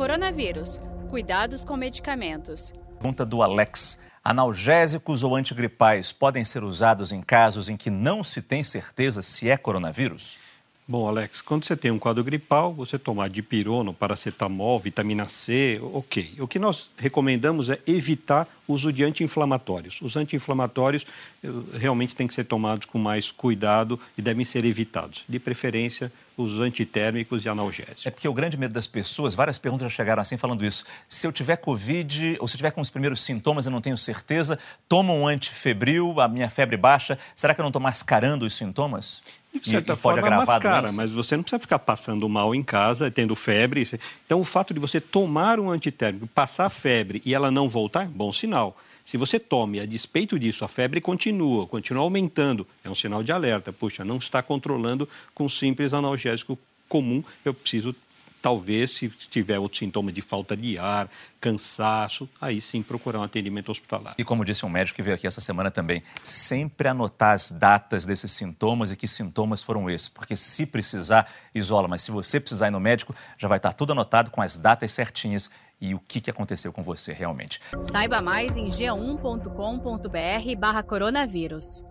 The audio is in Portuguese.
Coronavírus. Cuidados com medicamentos. Pergunta do Alex. Analgésicos ou antigripais podem ser usados em casos em que não se tem certeza se é coronavírus? Bom, Alex, quando você tem um quadro gripal, você tomar dipirona, paracetamol, vitamina C, ok. O que nós recomendamos é evitar o uso de anti-inflamatórios. Os anti-inflamatórios realmente têm que ser tomados com mais cuidado e devem ser evitados. De preferência, os antitérmicos e analgésicos. É porque o grande medo das pessoas, várias perguntas já chegaram assim falando isso. Se eu tiver Covid ou se eu tiver com os primeiros sintomas e não tenho certeza, tomo um antifebril, a minha febre baixa, será que eu não estou mascarando os sintomas? De certa e, forma, é mascara, mas você não precisa ficar passando mal em casa, tendo febre. Então, o fato de você tomar um antitérmico, passar febre e ela não voltar, bom sinal. Se você tome, a despeito disso, a febre continua, continua aumentando, é um sinal de alerta. Puxa, não está controlando com simples analgésico comum, eu preciso talvez, se tiver outro sintoma de falta de ar, cansaço, aí sim procurar um atendimento hospitalar. E como disse um médico que veio aqui essa semana também, sempre anotar as datas desses sintomas e que sintomas foram esses, porque se precisar, isola, mas se você precisar ir no médico, já vai estar tudo anotado com as datas certinhas e o que, que aconteceu com você realmente. Saiba mais em g1.com.br barra coronavírus.